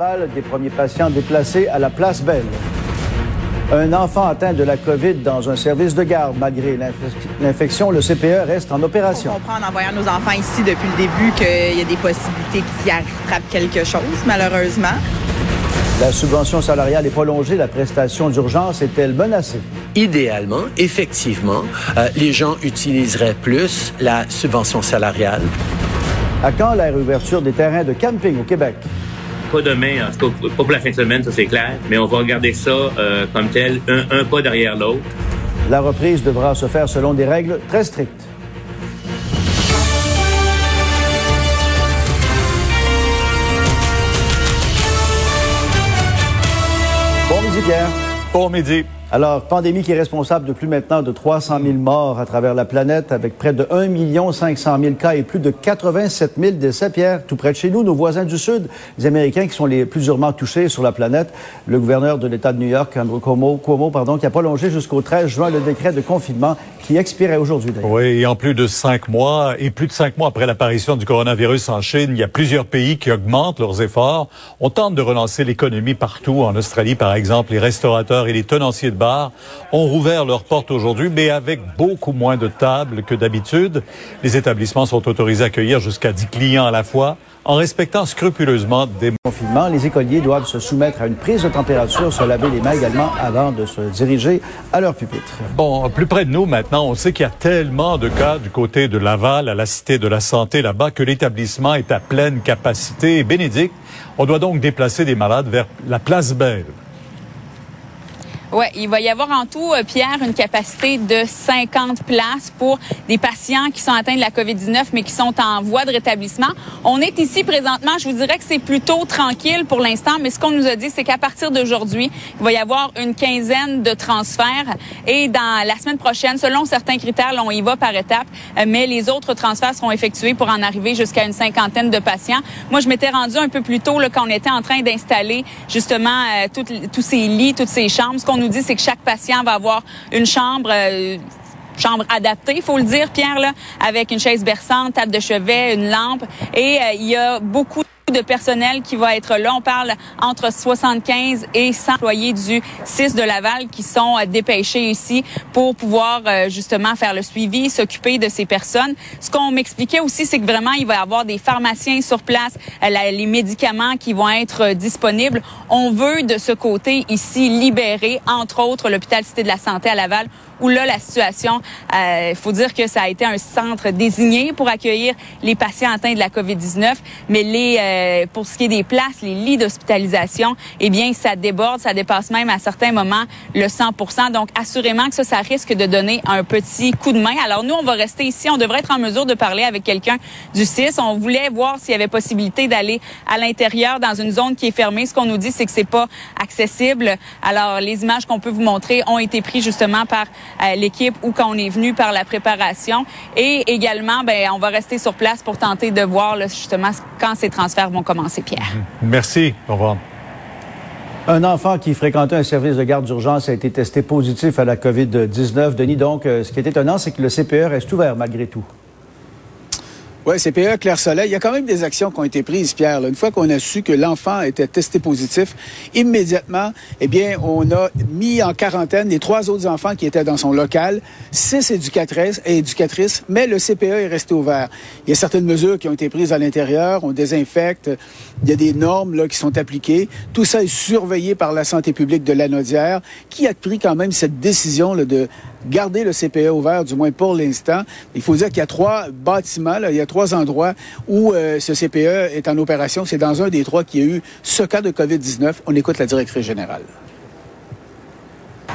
Laval, des premiers patients déplacés à la place Belle. Un enfant atteint de la COVID dans un service de garde. Malgré l'infection, le CPE reste en opération. On comprend en envoyant nos enfants ici depuis le début qu'il y a des possibilités qu'ils attrapent quelque chose, malheureusement. La subvention salariale est prolongée. La prestation d'urgence est-elle menacée? Idéalement, effectivement, euh, les gens utiliseraient plus la subvention salariale. À quand la réouverture des terrains de camping au Québec? Pas demain, en tout cas, pas pour la fin de semaine, ça c'est clair, mais on va regarder ça euh, comme tel, un, pas derrière l'autre. La reprise devra se faire selon des règles très strictes. Bon midi, Pierre. Bon midi. Alors, pandémie qui est responsable de plus maintenant de 300 000 morts à travers la planète, avec près de 1 500 000 cas et plus de 87 000 décès. Pierre, tout près de chez nous, nos voisins du Sud, les Américains qui sont les plus durement touchés sur la planète, le gouverneur de l'État de New York, Andrew Cuomo, pardon, qui a prolongé jusqu'au 13 juin le décret de confinement qui expirait aujourd'hui. Oui, et en plus de cinq mois, et plus de cinq mois après l'apparition du coronavirus en Chine, il y a plusieurs pays qui augmentent leurs efforts. On tente de relancer l'économie partout. En Australie, par exemple, les restaurateurs et les tenanciers de bars ont rouvert leurs portes aujourd'hui, mais avec beaucoup moins de tables que d'habitude. Les établissements sont autorisés à accueillir jusqu'à 10 clients à la fois en respectant scrupuleusement des confinements. Les écoliers doivent se soumettre à une prise de température, se laver les mains également avant de se diriger à leur pupitre. Bon, plus près de nous maintenant, on sait qu'il y a tellement de cas du côté de Laval, à la Cité de la Santé là-bas, que l'établissement est à pleine capacité. Bénédicte, on doit donc déplacer des malades vers la place Belle. Oui, il va y avoir en tout, euh, Pierre, une capacité de 50 places pour des patients qui sont atteints de la COVID-19, mais qui sont en voie de rétablissement. On est ici présentement, je vous dirais que c'est plutôt tranquille pour l'instant, mais ce qu'on nous a dit, c'est qu'à partir d'aujourd'hui, il va y avoir une quinzaine de transferts et dans la semaine prochaine, selon certains critères, on y va par étapes, euh, mais les autres transferts seront effectués pour en arriver jusqu'à une cinquantaine de patients. Moi, je m'étais rendu un peu plus tôt là, quand on était en train d'installer justement euh, tous ces lits, toutes ces chambres. Nous dit, c'est que chaque patient va avoir une chambre. Euh, chambre adaptée, il faut le dire, Pierre, là, avec une chaise berçante, table de chevet, une lampe. Et euh, il y a beaucoup de personnel qui va être là. On parle entre 75 et 100 employés du 6 de Laval qui sont euh, dépêchés ici pour pouvoir euh, justement faire le suivi, s'occuper de ces personnes. Ce qu'on m'expliquait aussi, c'est que vraiment, il va y avoir des pharmaciens sur place, euh, les médicaments qui vont être disponibles. On veut de ce côté ici libérer, entre autres, l'hôpital Cité de la Santé à Laval où là, la situation, il faut dire que ça a été un centre désigné pour accueillir les patients atteints de la COVID-19, mais les, euh, pour ce qui est des places, les lits d'hospitalisation, eh bien, ça déborde, ça dépasse même à certains moments le 100 Donc, assurément que ça, ça risque de donner un petit coup de main. Alors, nous, on va rester ici. On devrait être en mesure de parler avec quelqu'un du 6. On voulait voir s'il y avait possibilité d'aller à l'intérieur dans une zone qui est fermée. Ce qu'on nous dit, c'est que c'est pas accessible. Alors, les images qu'on peut vous montrer ont été prises justement par euh, l'équipe ou quand on est venu par la préparation. Et également, ben, on va rester sur place pour tenter de voir là, justement quand ces transferts vont commencer, Pierre. Merci. Au revoir. Un enfant qui fréquentait un service de garde d'urgence a été testé positif à la COVID-19. Denis, donc, euh, ce qui est étonnant, c'est que le CPE reste ouvert malgré tout. Oui, CPE, Claire Soleil. Il y a quand même des actions qui ont été prises, Pierre. Une fois qu'on a su que l'enfant était testé positif, immédiatement, eh bien, on a mis en quarantaine les trois autres enfants qui étaient dans son local, six éducatrices et éducatrices, mais le CPE est resté ouvert. Il y a certaines mesures qui ont été prises à l'intérieur. On désinfecte. Il y a des normes là, qui sont appliquées. Tout ça est surveillé par la santé publique de l'Anaudière, qui a pris quand même cette décision là, de garder le CPE ouvert, du moins pour l'instant. Il faut dire qu'il y a trois bâtiments, il y a trois endroits où euh, ce CPE est en opération. C'est dans un des trois qu'il y a eu ce cas de COVID-19. On écoute la directrice générale.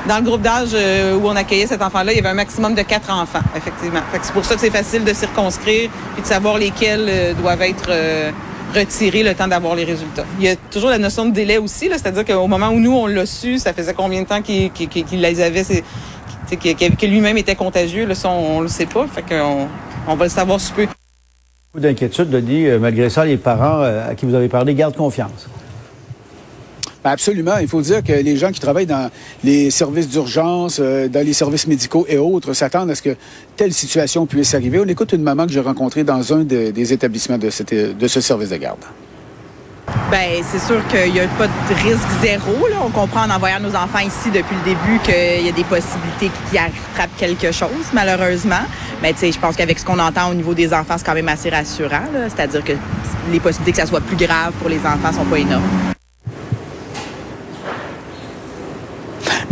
Dans le groupe d'âge euh, où on accueillait cet enfant-là, il y avait un maximum de quatre enfants, effectivement. c'est pour ça que c'est facile de circonscrire et de savoir lesquels euh, doivent être retirés le temps d'avoir les résultats. Il y a toujours la notion de délai aussi, c'est-à-dire qu'au moment où nous, on l'a su, ça faisait combien de temps qu'il les avait, que, lui-même était contagieux, là, ça, on ne le sait pas. Fait qu'on on va le savoir sous peu. Beaucoup d'inquiétude, Denis. Euh, malgré ça, les parents euh, à qui vous avez parlé gardent confiance. Ben, absolument. Il faut dire que les gens qui travaillent dans les services d'urgence, euh, dans les services médicaux et autres s'attendent à ce que telle situation puisse arriver. On écoute une maman que j'ai rencontrée dans un des établissements de, de ce service de garde. Ben, c'est sûr qu'il n'y a pas de risque zéro. On comprend en envoyant nos enfants ici depuis le début qu'il y a des possibilités qu'ils attrapent quelque chose, malheureusement. Mais je pense qu'avec ce qu'on entend au niveau des enfants, c'est quand même assez rassurant. C'est-à-dire que les possibilités que ça soit plus grave pour les enfants sont pas énormes.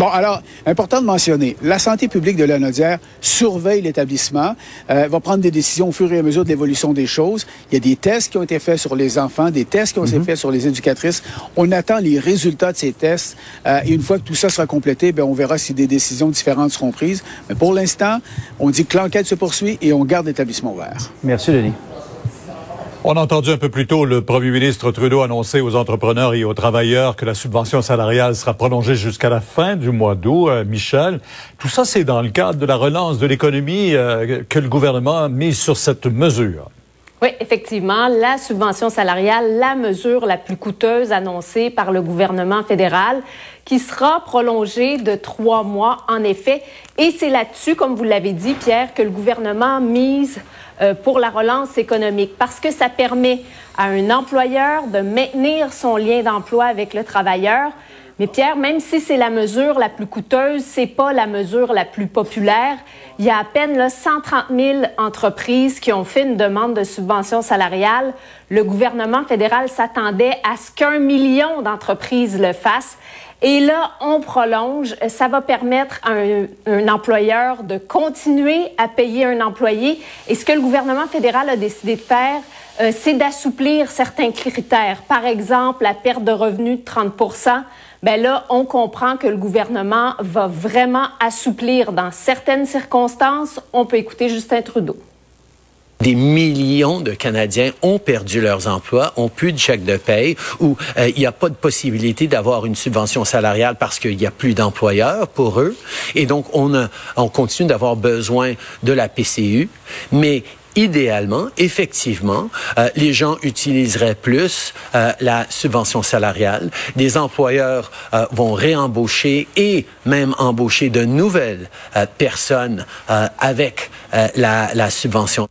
Bon, alors, important de mentionner, la santé publique de la Nodière surveille l'établissement, euh, va prendre des décisions au fur et à mesure de l'évolution des choses. Il y a des tests qui ont été faits sur les enfants, des tests qui ont été mhm. faits sur les éducatrices. On attend les résultats de ces tests euh, et une fois que tout ça sera complété, ben, on verra si des décisions différentes seront prises. Mais pour l'instant, on dit que l'enquête se poursuit et on garde l'établissement ouvert. Merci, Denis. On a entendu un peu plus tôt le premier ministre Trudeau annoncer aux entrepreneurs et aux travailleurs que la subvention salariale sera prolongée jusqu'à la fin du mois d'août. Euh, Michel, tout ça, c'est dans le cadre de la relance de l'économie euh, que le gouvernement a mis sur cette mesure. Oui, effectivement, la subvention salariale, la mesure la plus coûteuse annoncée par le gouvernement fédéral, qui sera prolongée de trois mois, en effet. Et c'est là-dessus, comme vous l'avez dit, Pierre, que le gouvernement mise pour la relance économique parce que ça permet à un employeur de maintenir son lien d'emploi avec le travailleur. Mais Pierre, même si c'est la mesure la plus coûteuse, c'est pas la mesure la plus populaire. Il y a à peine là, 130 000 entreprises qui ont fait une demande de subvention salariale. Le gouvernement fédéral s'attendait à ce qu'un million d'entreprises le fassent. Et là, on prolonge. Ça va permettre à un, employeur de continuer à payer un employé. Et ce que le gouvernement fédéral a décidé de faire, euh, c'est d'assouplir certains critères. Par exemple, la perte de revenus de 30% ben là, on comprend que le gouvernement va vraiment assouplir dans certaines circonstances. On peut écouter Justin Trudeau. Des millions de Canadiens ont perdu leurs emplois, ont plus de chèque de paye, ou euh, il n'y a pas de possibilité d'avoir une subvention salariale parce qu'il n'y a plus d'employeurs pour eux. Et donc, on, a, on continue d'avoir besoin de la PCU, mais idéalement, effectivement, euh, les gens utiliseraient plus euh, la subvention salariale. Des employeurs vont réembaucher et même embaucher de nouvelles personnes avec la, la subvention.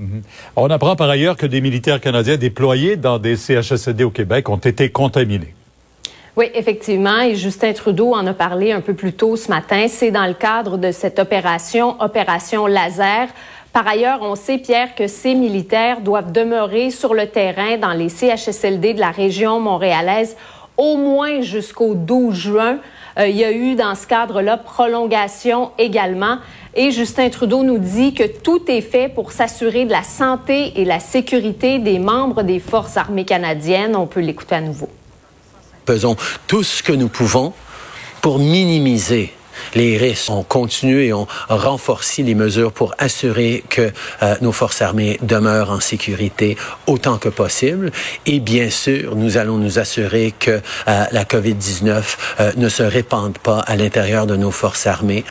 Mhm. On apprend par ailleurs que des militaires canadiens déployés dans des CHSLD au Québec ont été contaminés. Oui, effectivement, et Justin Trudeau en a parlé un peu plus tôt ce matin. C'est dans le cadre de cette opération, opération laser. Par ailleurs, on sait, Pierre, que ces militaires doivent demeurer sur le terrain dans les CHSLD de la région montréalaise au moins jusqu'au 12 juin. Euh, il y a eu dans ce cadre-là prolongation également. Et Justin Trudeau nous dit que tout est fait pour s'assurer de la santé et la sécurité des membres des forces armées canadiennes. On peut l'écouter à nouveau. Faisons tout ce que nous pouvons pour minimiser les risques. On continue et on renforce les mesures pour assurer que euh, nos forces armées demeurent en sécurité autant que possible. Et bien sûr, nous allons nous assurer que euh, la COVID-19 euh, ne se répande pas à l'intérieur de nos forces armées.